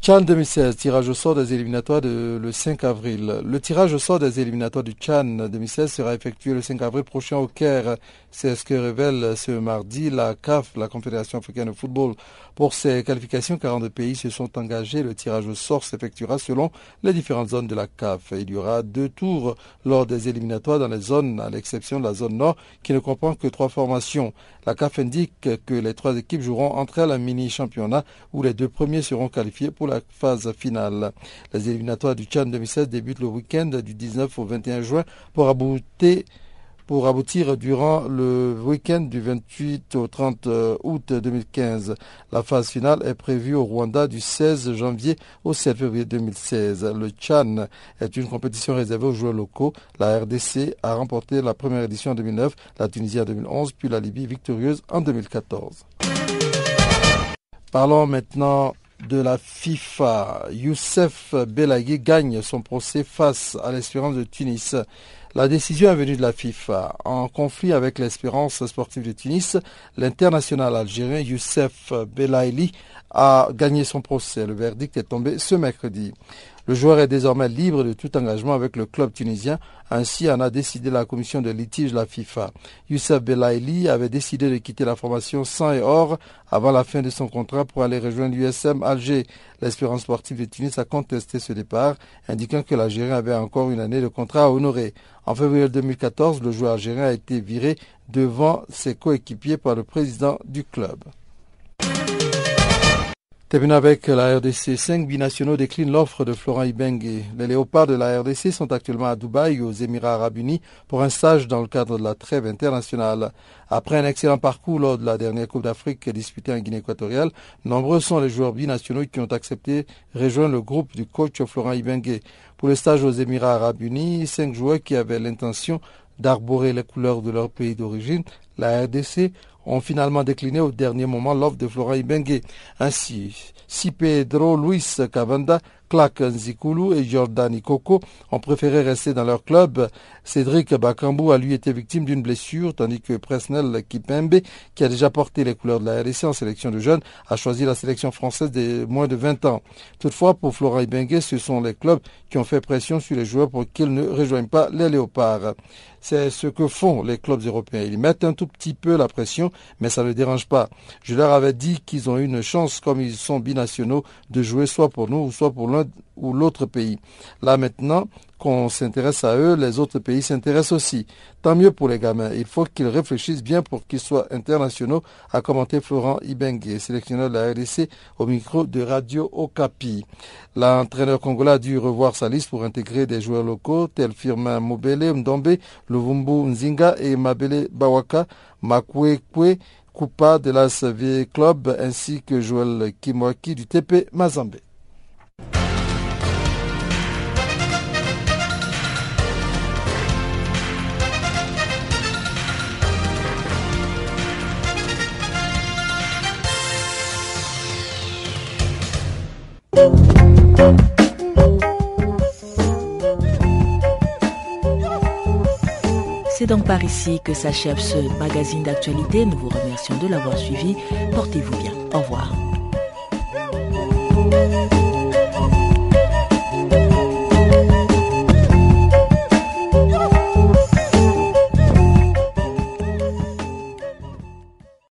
Chan 2016, tirage au sort des éliminatoires de, le 5 avril. Le tirage au sort des éliminatoires du Chan 2016 sera effectué le 5 avril prochain au Caire. C'est ce que révèle ce mardi la CAF, la Confédération africaine de football. Pour ces qualifications, 42 pays se sont engagés. Le tirage au sort s'effectuera selon les différentes zones de la CAF. Il y aura deux tours lors des éliminatoires dans les zones, à l'exception de la zone nord, qui ne comprend que trois formations. La CAF indique que les trois équipes joueront entre elles un mini-championnat où les deux premiers seront qualifiés pour la phase finale. Les éliminatoires du Tchad 2016 débutent le week-end du 19 au 21 juin pour aboutir pour aboutir durant le week-end du 28 au 30 euh, août 2015. La phase finale est prévue au Rwanda du 16 janvier au 7 février 2016. Le Chan est une compétition réservée aux joueurs locaux. La RDC a remporté la première édition en 2009, la Tunisie en 2011, puis la Libye victorieuse en 2014. Parlons maintenant de la FIFA. Youssef Belaghi gagne son procès face à l'Espérance de Tunis. La décision est venue de la FIFA. En conflit avec l'Espérance sportive de Tunis, l'international algérien Youssef Belaili a gagné son procès. Le verdict est tombé ce mercredi. Le joueur est désormais libre de tout engagement avec le club tunisien. Ainsi en a décidé la commission de litige de la FIFA. Youssef Belaili avait décidé de quitter la formation sans et or avant la fin de son contrat pour aller rejoindre l'USM Alger. L'Espérance sportive de Tunis a contesté ce départ, indiquant que l'Algérien avait encore une année de contrat à honorer. En février 2014, le joueur algérien a été viré devant ses coéquipiers par le président du club. Terminons avec la RDC. Cinq binationaux déclinent l'offre de Florent Ibengue. Les léopards de la RDC sont actuellement à Dubaï, aux Émirats arabes unis, pour un stage dans le cadre de la trêve internationale. Après un excellent parcours lors de la dernière Coupe d'Afrique disputée en Guinée équatoriale, nombreux sont les joueurs binationaux qui ont accepté rejoindre le groupe du coach Florent Ibengue. Pour le stage aux Émirats arabes unis, cinq joueurs qui avaient l'intention d'arborer les couleurs de leur pays d'origine, la RDC, ont finalement décliné au dernier moment l'offre de Florent Ibengue. Ainsi, si Pedro Luis Cavanda Clark Nzikulu et Jordan Koko ont préféré rester dans leur club. Cédric Bakambu a lui été victime d'une blessure, tandis que Presnel Kipembe, qui a déjà porté les couleurs de la RDC en sélection de jeunes, a choisi la sélection française des moins de 20 ans. Toutefois, pour Florent Ibengue, ce sont les clubs qui ont fait pression sur les joueurs pour qu'ils ne rejoignent pas les léopards. C'est ce que font les clubs européens. Ils mettent un tout petit peu la pression, mais ça ne dérange pas. Je leur avais dit qu'ils ont une chance, comme ils sont binationaux, de jouer soit pour nous ou soit pour l'un ou l'autre pays. Là maintenant qu'on s'intéresse à eux, les autres pays s'intéressent aussi. Tant mieux pour les gamins. Il faut qu'ils réfléchissent bien pour qu'ils soient internationaux, a commenté Florent Ibengue, sélectionneur de la RDC au micro de Radio Okapi. L'entraîneur congolais a dû revoir sa liste pour intégrer des joueurs locaux tels Firmin Mobele Ndombe, Luvumbu Nzinga et Mabele Bawaka, Makwekwe, Kupa de la SV Club ainsi que Joël Kimwaki du TP Mazambe. C'est donc par ici que s'achève ce magazine d'actualité. Nous vous remercions de l'avoir suivi. Portez-vous bien. Au revoir.